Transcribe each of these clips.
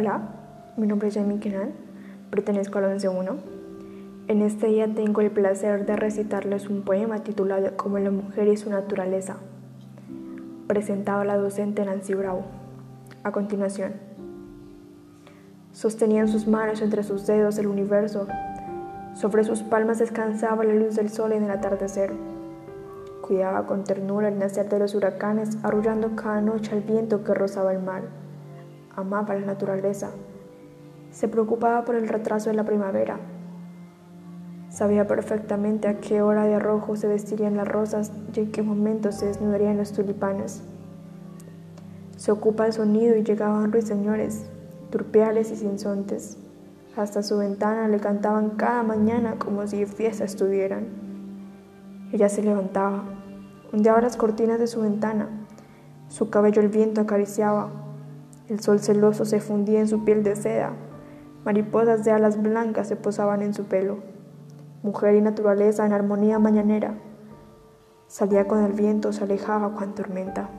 Hola, mi nombre es Jamie Kenan, pertenezco al 11.1. En este día tengo el placer de recitarles un poema titulado Como la mujer y su naturaleza, presentado la docente Nancy Bravo. A continuación, sostenía en sus manos entre sus dedos el universo, sobre sus palmas descansaba la luz del sol en el atardecer. Cuidaba con ternura el nacer de los huracanes, arrullando cada noche al viento que rozaba el mar amaba la naturaleza, se preocupaba por el retraso de la primavera. Sabía perfectamente a qué hora de rojo se vestirían las rosas y en qué momento se desnudarían los tulipanes. Se ocupa el sonido y llegaban ruiseñores, turpiales y sinsontes. Hasta su ventana le cantaban cada mañana como si de fiesta estuvieran. Ella se levantaba, ondeaba las cortinas de su ventana, su cabello el viento acariciaba, el sol celoso se fundía en su piel de seda. Mariposas de alas blancas se posaban en su pelo. Mujer y naturaleza en armonía mañanera. Salía con el viento, se alejaba con tormenta.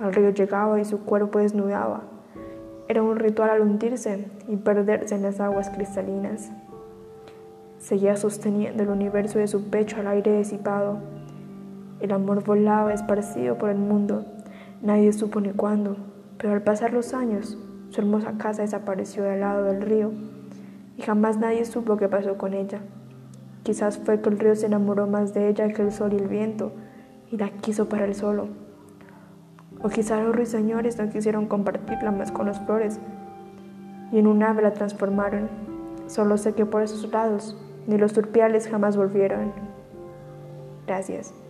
Al río llegaba y su cuerpo desnudaba. Era un ritual al hundirse y perderse en las aguas cristalinas. Seguía sosteniendo el universo de su pecho al aire disipado. El amor volaba esparcido por el mundo. Nadie supo ni cuándo, pero al pasar los años, su hermosa casa desapareció del lado del río y jamás nadie supo qué pasó con ella. Quizás fue que el río se enamoró más de ella que el sol y el viento y la quiso para él solo. O quizás los ruiseñores no quisieron compartirla más con las flores y en un ave la transformaron. Solo sé que por esos lados ni los turpiales jamás volvieron. Gracias.